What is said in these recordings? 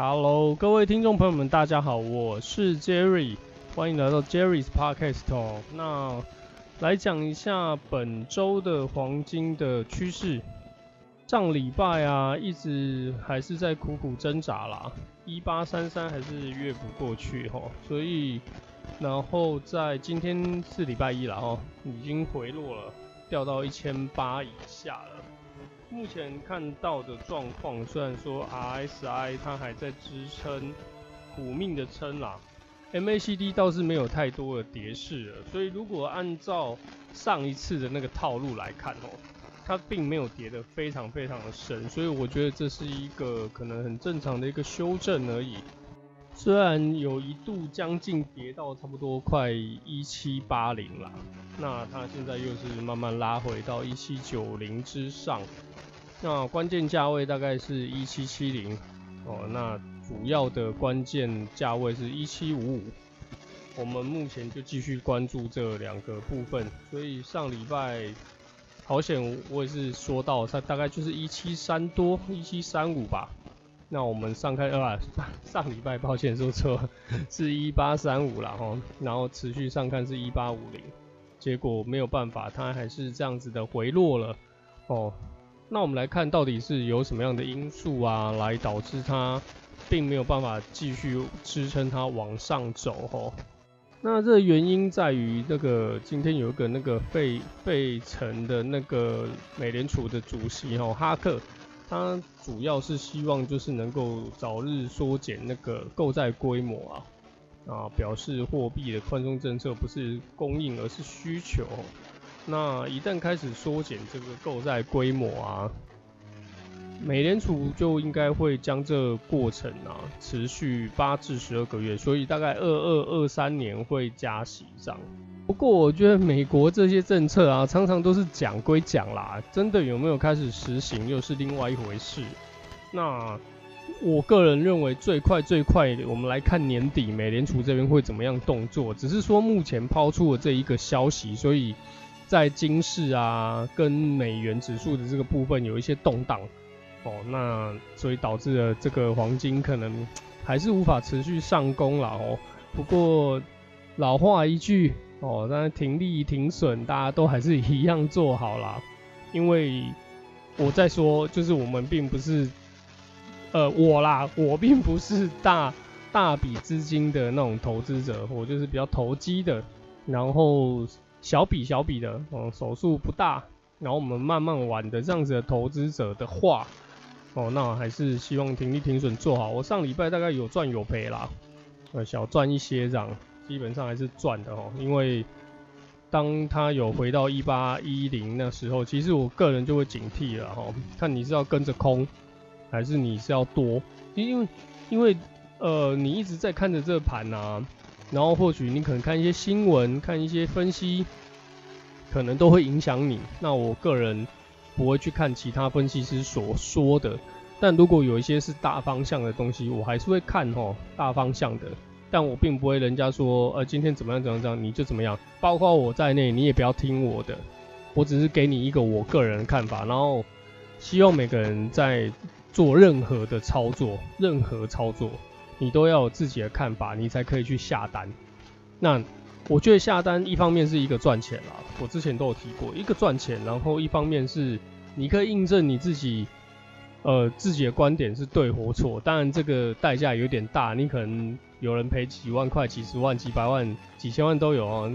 Hello，各位听众朋友们，大家好，我是 Jerry，欢迎来到 Jerry's Podcast 哦。那来讲一下本周的黄金的趋势。上礼拜啊，一直还是在苦苦挣扎啦，一八三三还是越不过去齁，所以然后在今天是礼拜一了哦，已经回落了，掉到一千八以下了。目前看到的状况，虽然说 RSI 它还在支撑，苦命的撑啦，MACD 倒是没有太多的跌势了，所以如果按照上一次的那个套路来看哦，它并没有跌得非常非常的深，所以我觉得这是一个可能很正常的一个修正而已。虽然有一度将近跌到差不多快一七八零了，那它现在又是慢慢拉回到一七九零之上，那关键价位大概是一七七零哦，那主要的关键价位是一七五五，我们目前就继续关注这两个部分，所以上礼拜好险我也是说到它大概就是一七三多一七三五吧。那我们上开啊，上礼拜抱歉说错，是一八三五了哈，然后持续上看是一八五零，结果没有办法，它还是这样子的回落了哦。那我们来看到底是有什么样的因素啊，来导致它并没有办法继续支撑它往上走哈。那这原因在于那个今天有一个那个费费城的那个美联储的主席哈哈克。它主要是希望就是能够早日缩减那个购债规模啊，啊，表示货币的宽松政策不是供应而是需求。那一旦开始缩减这个购债规模啊，美联储就应该会将这过程啊持续八至十二个月，所以大概二二二三年会加息这样。不过我觉得美国这些政策啊，常常都是讲归讲啦，真的有没有开始实行又是另外一回事。那我个人认为最快最快，我们来看年底美联储这边会怎么样动作。只是说目前抛出了这一个消息，所以在金市啊跟美元指数的这个部分有一些动荡哦。那所以导致了这个黄金可能还是无法持续上攻了哦。不过老话一句。哦，但是停利停损，大家都还是一样做好啦。因为我在说，就是我们并不是，呃，我啦，我并不是大大笔资金的那种投资者，我就是比较投机的，然后小笔小笔的，嗯，手数不大，然后我们慢慢玩的这样子的投资者的话，哦，那我还是希望停利停损做好。我上礼拜大概有赚有赔啦，呃，小赚一些这样。基本上还是赚的哦，因为当它有回到一八一零那时候，其实我个人就会警惕了哈，看你是要跟着空，还是你是要多，因为因为呃你一直在看着这盘啊，然后或许你可能看一些新闻，看一些分析，可能都会影响你。那我个人不会去看其他分析师所说的，但如果有一些是大方向的东西，我还是会看齁，大方向的。但我并不会人家说，呃，今天怎么样怎么样，你就怎么样，包括我在内，你也不要听我的，我只是给你一个我个人的看法，然后希望每个人在做任何的操作，任何操作，你都要有自己的看法，你才可以去下单。那我觉得下单一方面是一个赚钱啦，我之前都有提过，一个赚钱，然后一方面是你可以印证你自己。呃，自己的观点是对或错，当然这个代价有点大，你可能有人赔几万块、几十万、几百万、几千万都有啊。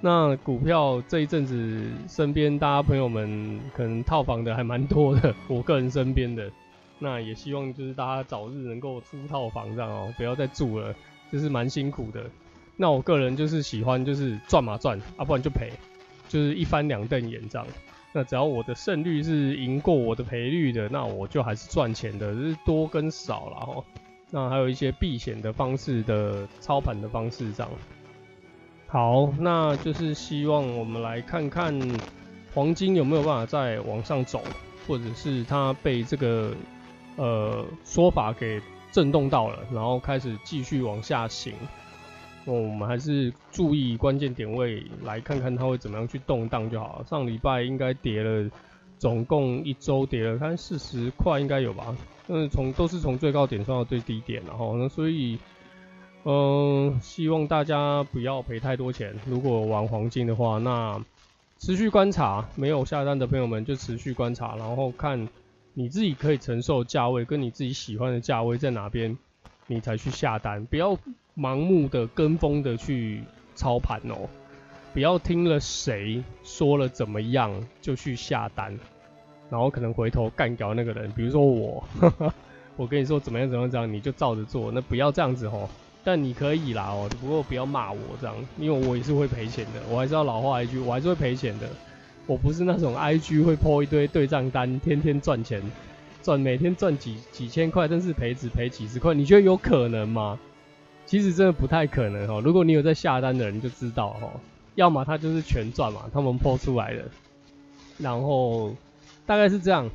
那股票这一阵子，身边大家朋友们可能套房的还蛮多的，我个人身边的，那也希望就是大家早日能够出套房这样哦，不要再住了，就是蛮辛苦的。那我个人就是喜欢就是赚嘛赚，啊不然就赔，就是一翻两瞪眼这样。那只要我的胜率是赢过我的赔率的，那我就还是赚钱的，就是多跟少了哈。那还有一些避险的方式的操盘的方式这样。好，那就是希望我们来看看黄金有没有办法再往上走，或者是它被这个呃说法给震动到了，然后开始继续往下行。哦，我们还是注意关键点位，来看看它会怎么样去动荡就好了。上礼拜应该跌了，总共一周跌了看四十块应该有吧？嗯，从都是从最高点算到最低点，然后那所以，嗯、希望大家不要赔太多钱。如果玩黄金的话，那持续观察，没有下单的朋友们就持续观察，然后看你自己可以承受价位跟你自己喜欢的价位在哪边，你才去下单，不要盲目的跟风的去操盘哦，不要听了谁说了怎么样就去下单。然后可能回头干掉那个人，比如说我，我跟你说怎么样怎么样，这样你就照着做，那不要这样子吼。但你可以啦哦，不过不要骂我这样，因为我也是会赔钱的，我还是要老话一句，我还是会赔钱的。我不是那种 IG 会破一堆对账单，天天赚钱，赚每天赚几几千块，但是赔只赔几十块，你觉得有可能吗？其实真的不太可能哦。如果你有在下单的人就知道哦，要么他就是全赚嘛，他们 po 出来的，然后。大概是这样，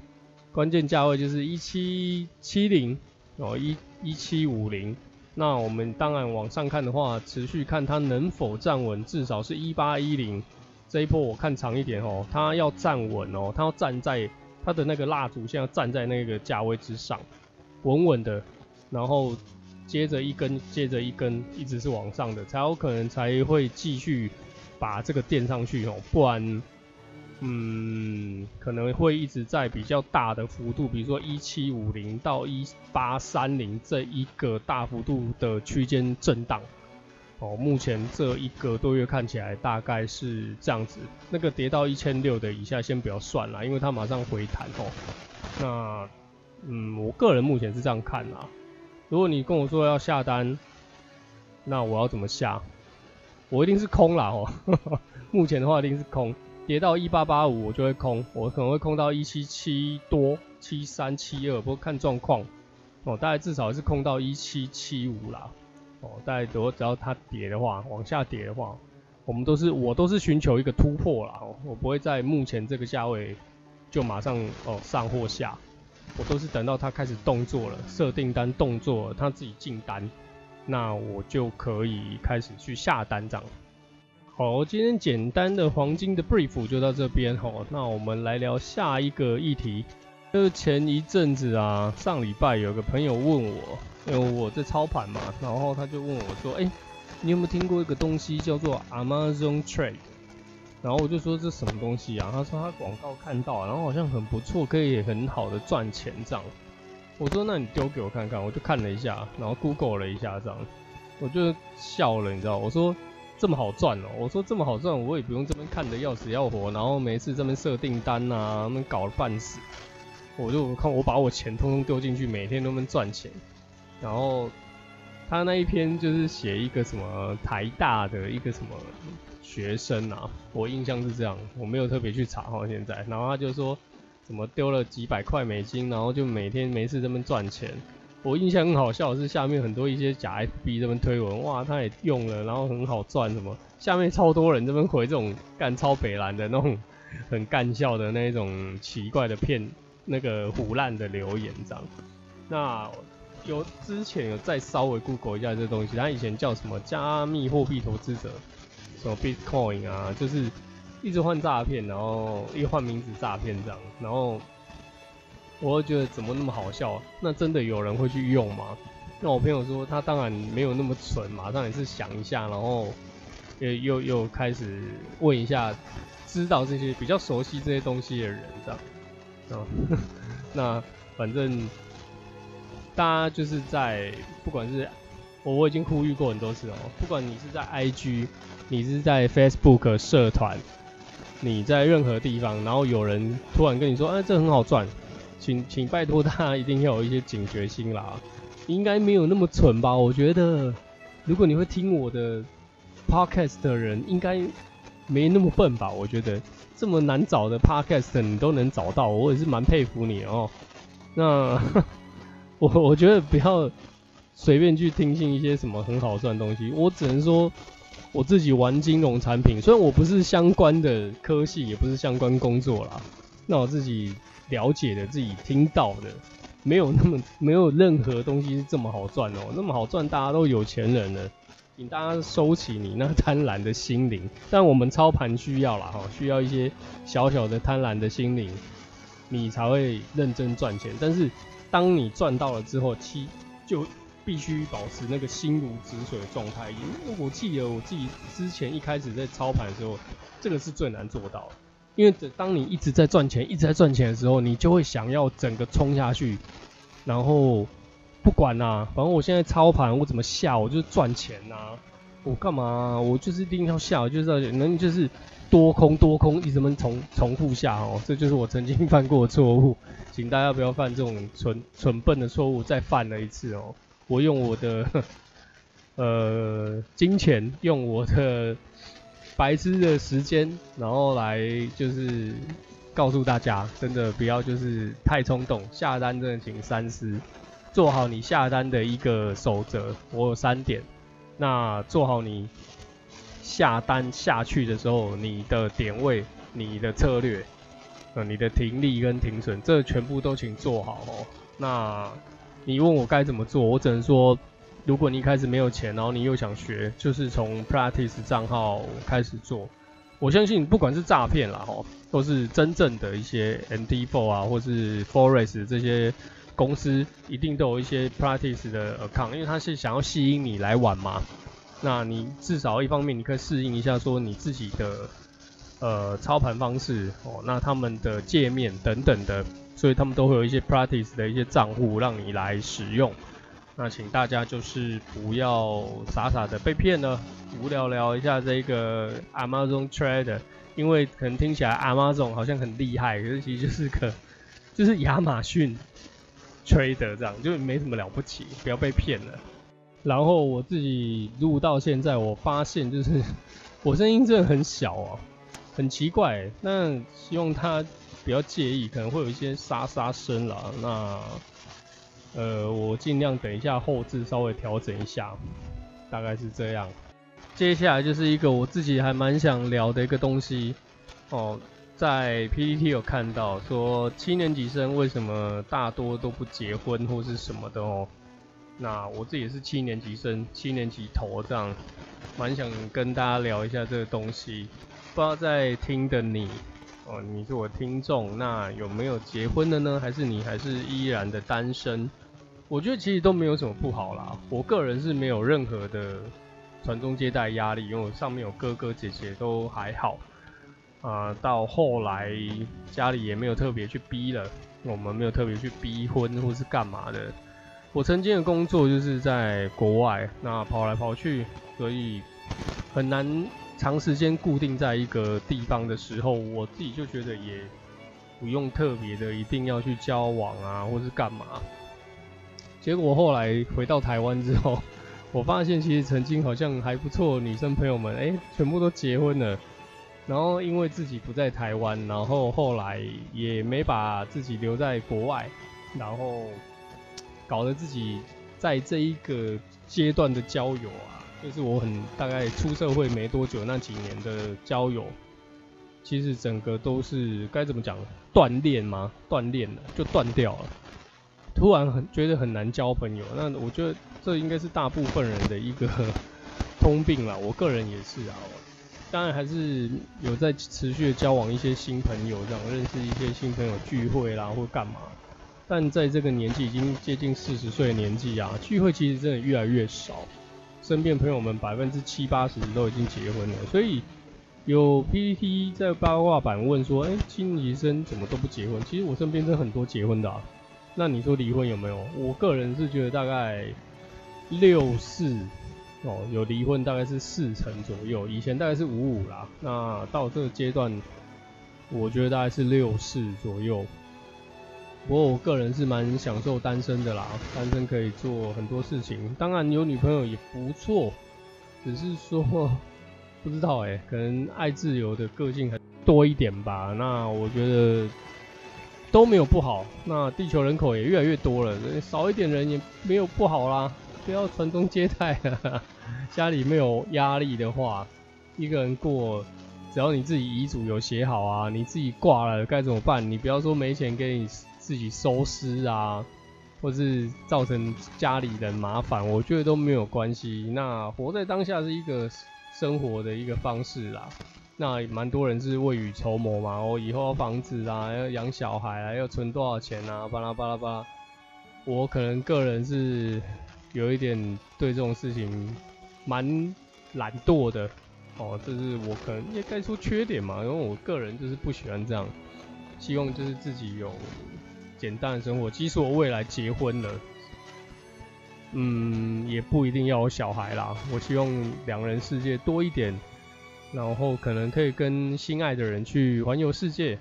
关键价位就是一七七零哦，一一七五零。那我们当然往上看的话，持续看它能否站稳，至少是一八一零。这一波我看长一点哦，它要站稳哦，它要站在它的那个蜡烛现在站在那个价位之上，稳稳的，然后接着一根接着一根，一直是往上的，才有可能才会继续把这个垫上去哦，不然。嗯，可能会一直在比较大的幅度，比如说一七五零到一八三零这一个大幅度的区间震荡。哦，目前这一个多月看起来大概是这样子。那个跌到一千六的以下先不要算了，因为它马上回弹哦。那，嗯，我个人目前是这样看啦。如果你跟我说要下单，那我要怎么下？我一定是空啦哦。目前的话一定是空。跌到一八八五，我就会空，我可能会空到一七七多，七三七二，不过看状况，哦，大概至少是空到一七七五啦，哦，大概如果只要它跌的话，往下跌的话，我们都是我都是寻求一个突破啦，我不会在目前这个价位就马上哦上或下，我都是等到它开始动作了，设订单动作了，它自己进单，那我就可以开始去下单这样。好，今天简单的黄金的 brief 就到这边吼。那我们来聊下一个议题。就是前一阵子啊，上礼拜有个朋友问我，因为我在操盘嘛，然后他就问我说：“哎、你有没有听过一个东西叫做 Amazon Trade？” 然后我就说：“这什么东西啊？”他说他广告看到，然后好像很不错，可以很好的赚钱这样。我说：“那你丢给我看看。”我就看了一下，然后 Google 了一下这样，我就笑了，你知道？我说。这么好赚哦！我说这么好赚，我也不用这边看得要死要活，然后每次这边设订单啊，那边搞了半死。我就看我把我钱通通丢进去，每天都能赚钱。然后他那一篇就是写一个什么台大的一个什么学生啊，我印象是这样，我没有特别去查哈现在。然后他就说怎么丢了几百块美金，然后就每天没事这边赚钱。我印象很好笑的是下面很多一些假 FB 这边推文，哇，他也用了，然后很好赚什么，下面超多人这边回这种干超北蓝的那种 很干笑的那种奇怪的骗那个唬烂的留言这样。那有之前有再稍微 Google 一下这东西，他以前叫什么加密货币投资者，什么 Bitcoin 啊，就是一直换诈骗，然后一换名字诈骗这样，然后。我会觉得怎么那么好笑啊？那真的有人会去用吗？那我朋友说他当然没有那么蠢，马上也是想一下，然后又又又开始问一下，知道这些比较熟悉这些东西的人这样。啊，那反正大家就是在不管是我我已经呼吁过很多次哦，不管你是在 IG，你是在 Facebook 社团，你在任何地方，然后有人突然跟你说，哎，这很好赚。请请拜托大家一定要有一些警觉心啦，应该没有那么蠢吧？我觉得，如果你会听我的 podcast 的人，应该没那么笨吧？我觉得这么难找的 podcast 你都能找到，我也是蛮佩服你哦。那 我我觉得不要随便去听信一些什么很好赚东西，我只能说我自己玩金融产品，虽然我不是相关的科系，也不是相关工作啦，那我自己。了解的自己听到的，没有那么没有任何东西是这么好赚哦，那么好赚，大家都有钱人了，请大家收起你那贪婪的心灵。但我们操盘需要啦哈，需要一些小小的贪婪的心灵，你才会认真赚钱。但是当你赚到了之后，七就必须保持那个心如止水的状态。因为我记得我自己之前一开始在操盘的时候，这个是最难做到的。因为当你一直在赚钱，一直在赚钱的时候，你就会想要整个冲下去，然后不管啦、反正我现在操盘，我怎么下，我就是赚钱呐、我干嘛、我就是一定要下，就是要能就是多空多空一直们重重复下哦，这就是我曾经犯过的错误，请大家不要犯这种蠢蠢笨的错误，再犯了一次哦。我用我的 呃金钱，用我的。白痴的时间，然后来就是告诉大家，真的不要就是太冲动，下单真的请三思，做好你下单的一个守则。我有三点，那做好你下单下去的时候，你的点位、你的策略、呃，你的停利跟停损，这全部都请做好哦。那你问我该怎么做，我只能说。如果你一开始没有钱，然后你又想学，就是从 Practice 账号开始做。我相信不管是诈骗啦，吼，都是真正的一些 MT4 啊，或是 Forex 这些公司，一定都有一些 Practice 的 account，因为他是想要吸引你来玩嘛。那你至少一方面你可以适应一下，说你自己的呃操盘方式哦，那他们的界面等等的，所以他们都会有一些 Practice 的一些账户让你来使用。那请大家就是不要傻傻的被骗了，无聊聊一下这个 Amazon Trader，因为可能听起来 Amazon 好像很厉害，可是其实就是个就是亚马逊 Trader 这样，就没什么了不起，不要被骗了。然后我自己录到现在，我发现就是 我声音真的很小啊，很奇怪。那希望他不要介意，可能会有一些沙沙声啦。那。呃，我尽量等一下后置稍微调整一下，大概是这样。接下来就是一个我自己还蛮想聊的一个东西哦，在 PPT 有看到说七年级生为什么大多都不结婚或是什么的哦。那我自己也是七年级生，七年级头这样，蛮想跟大家聊一下这个东西。不知道在听的你哦，你是我听众，那有没有结婚的呢？还是你还是依然的单身？我觉得其实都没有什么不好啦，我个人是没有任何的传宗接代压力，因为我上面有哥哥姐姐都还好。啊、到后来家里也没有特别去逼了，我们没有特别去逼婚或是干嘛的。我曾经的工作就是在国外，那跑来跑去，所以很难长时间固定在一个地方的时候，我自己就觉得也不用特别的一定要去交往啊，或是干嘛。结果后来回到台湾之后，我发现其实曾经好像还不错女生朋友们，哎，全部都结婚了。然后因为自己不在台湾，然后后来也没把自己留在国外，然后搞得自己在这一个阶段的交友啊，就是我很大概出社会没多久那几年的交友，其实整个都是该怎么讲，断链吗？断链了，就断掉了。突然很觉得很难交朋友，那我觉得这应该是大部分人的一个通病啦。我个人也是啊，当然还是有在持续的交往一些新朋友，这样认识一些新朋友聚会啦或干嘛。但在这个年纪已经接近四十岁的年纪啊，聚会其实真的越来越少。身边朋友们百分之七八十都已经结婚了，所以有 PPT 在八卦版问说，哎、欸，七年级生怎么都不结婚？其实我身边真的很多结婚的啊。那你说离婚有没有？我个人是觉得大概六四哦，有离婚大概是四成左右，以前大概是五五啦。那到这个阶段，我觉得大概是六四左右。不过我个人是蛮享受单身的啦，单身可以做很多事情。当然有女朋友也不错，只是说不知道哎、可能爱自由的个性很多一点吧。那我觉得。都没有不好，那地球人口也越来越多了，少一点人也没有不好啦。不要传宗接代，家里没有压力的话，一个人过，只要你自己遗嘱有写好啊，你自己挂了该怎么办？你不要说没钱给你自己收尸啊，或是造成家里人麻烦，我觉得都没有关系。那活在当下是一个生活的一个方式啦。那蛮多人是未雨绸缪嘛，我以后要房子啊，要养小孩啊，要存多少钱啊，巴拉巴拉巴拉。我可能个人是有一点对这种事情蛮懒惰的哦，这是我可能应该说缺点嘛，因为我个人就是不喜欢这样，希望就是自己有简单的生活。即使我未来结婚了，嗯，也不一定要有小孩啦。我希望两人世界多一点，然后可能可以跟心爱的人去环游世界，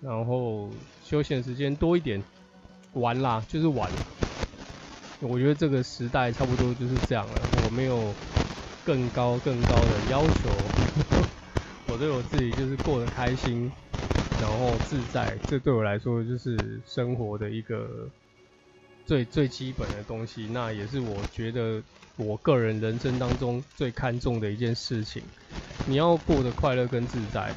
然后休闲时间多一点。玩啦，就是玩。我觉得这个时代差不多就是这样了。我没有更高更高的要求，我对我自己就是过得开心，然后自在。这对我来说就是生活的一个最最基本的东西。那也是我觉得我个人人生当中最看重的一件事情。你要过得快乐跟自在，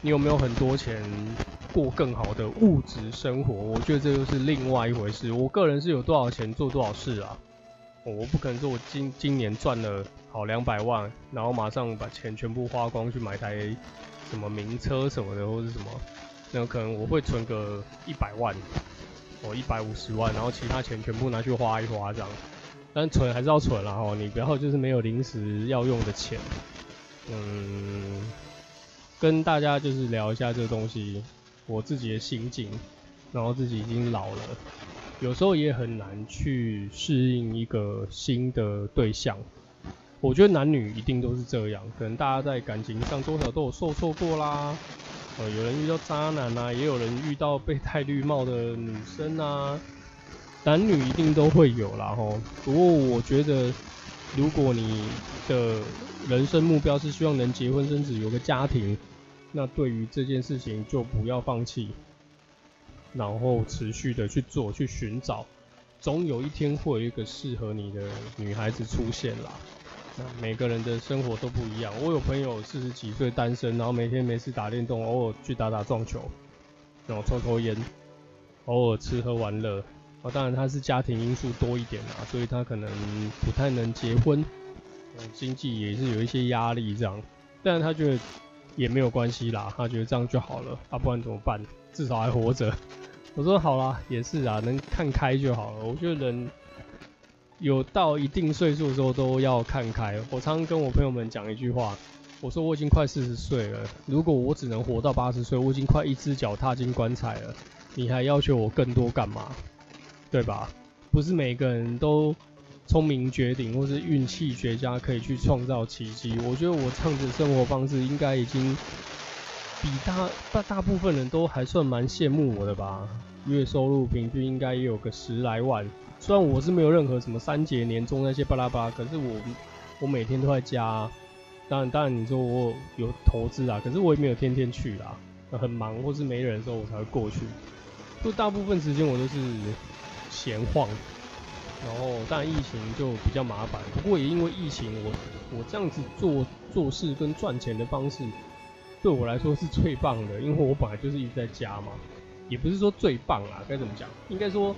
你有没有很多钱？过更好的物质生活，我觉得这又是另外一回事。我个人是有多少钱做多少事啊，我不可能说我今今年赚了好两百万，然后马上把钱全部花光去买台什么名车什么的，或者什么，那可能我会存个一百万，哦一百五十万，然后其他钱全部拿去花一花这样。但存还是要存啦，哦，你不要就是没有临时要用的钱。嗯，跟大家就是聊一下这个东西。我自己的心境，然后自己已经老了，有时候也很难去适应一个新的对象。我觉得男女一定都是这样，可能大家在感情上多少都有受挫过啦。呃，有人遇到渣男啊，也有人遇到被戴绿帽的女生啊，男女一定都会有啦齁。不过我觉得，如果你的人生目标是希望能结婚生子，有个家庭。那对于这件事情就不要放弃，然后持续的去做，去寻找，总有一天会有一个适合你的女孩子出现啦。那每个人的生活都不一样，我有朋友四十几岁单身，然后每天没事打电动，偶尔去打打撞球，然后抽抽烟，偶尔吃喝玩乐。啊，当然他是家庭因素多一点啦，所以他可能不太能结婚，经济也是有一些压力这样，但是他觉得。也没有关系啦，他觉得这样就好了，啊，不然怎么办？至少还活着。我说好啦，也是啊，能看开就好了。我觉得人有到一定岁数的时候都要看开。我常常跟我朋友们讲一句话，我说我已经快四十岁了，如果我只能活到八十岁，我已经快一只脚踏进棺材了，你还要求我更多干嘛？对吧？不是每个人都。聪明绝顶或是运气绝佳，可以去创造奇迹。我觉得我这样子的生活方式，应该已经比大大大部分人都还算蛮羡慕我的吧。月收入平均应该也有个十来万。虽然我是没有任何什么三节年终那些巴拉巴拉，可是我我每天都在家。当然当然，你说我有投资啊，可是我也没有天天去啦。很忙或是没人的时候，我才会过去。就大部分时间我都是闲晃。然后，但疫情就比较麻烦。不过也因为疫情，我我这样子做做事跟赚钱的方式，对我来说是最棒的。因为我本来就是一直在家嘛，也不是说最棒啦，该怎么讲？应该说，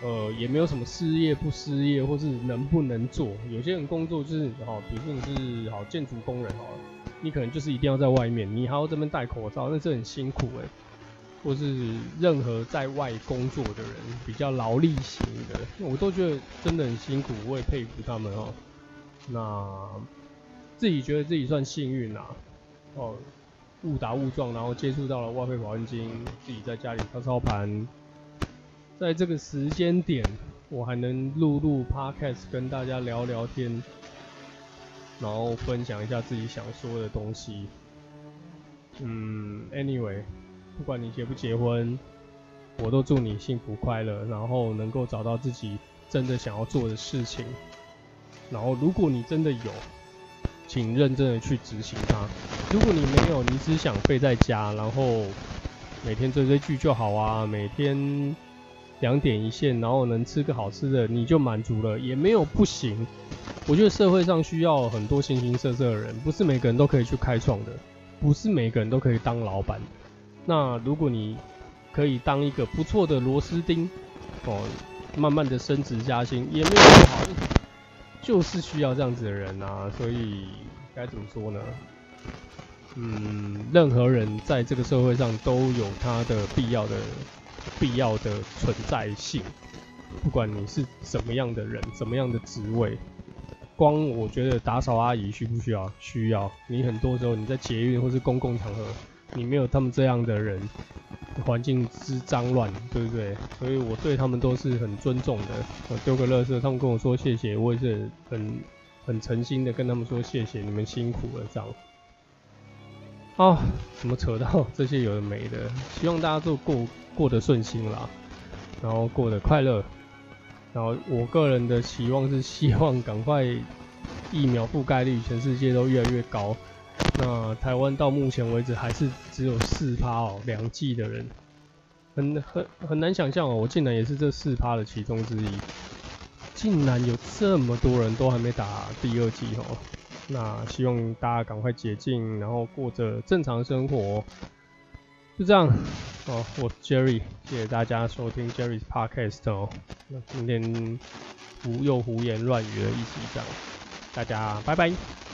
呃，也没有什么失业不失业，或是能不能做。有些人工作就是，好，比如说你是好建筑工人好了，你可能就是一定要在外面，你还要这边戴口罩，那是很辛苦哎、欸。或是任何在外工作的人，比较劳力型的，我都觉得真的很辛苦，我也佩服他们哦。那自己觉得自己算幸运啦，哦，误打误撞，然后接触到了外汇保证金，自己在家里操操盘，在这个时间点，我还能录录 podcast 跟大家聊聊天，然后分享一下自己想说的东西。嗯，anyway。不管你结不结婚，我都祝你幸福快乐，然后能够找到自己真的想要做的事情。然后，如果你真的有，请认真的去执行它。如果你没有，你只想废在家，然后每天追追剧就好啊，每天两点一线，然后能吃个好吃的，你就满足了，也没有不行。我觉得社会上需要很多形形色色的人，不是每个人都可以去开创的，不是每个人都可以当老板。那如果你可以当一个不错的螺丝钉，哦，慢慢的升职加薪也没有不好，就是需要这样子的人啊。所以该怎么说呢？嗯，任何人在这个社会上都有他的必要的必要的存在性。不管你是什么样的人，什么样的职位，光我觉得打扫阿姨需不需要？需要。你很多时候你在捷运或是公共场合，你没有他们这样的人，环境之脏乱，对不对？所以我对他们都是很尊重的。我丢个垃圾，他们跟我说谢谢，我也是很很诚心的跟他们说谢谢，你们辛苦了这样。哦，怎么扯到这些有的没的？希望大家都过过得顺心啦，然后过得快乐。然后我个人的期望是希望赶快疫苗覆盖率全世界都越来越高。那台湾到目前为止还是只有四趴哦，两季的人很很很难想象哦，我竟然也是这四趴的其中之一，竟然有这么多人都还没打第二季哦。那希望大家赶快解禁，然后过着正常生活，就这样。哦，我 Jerry，谢谢大家收听 Jerry's Podcast 哦。那今天胡又胡言乱语了一集，这样，大家拜拜。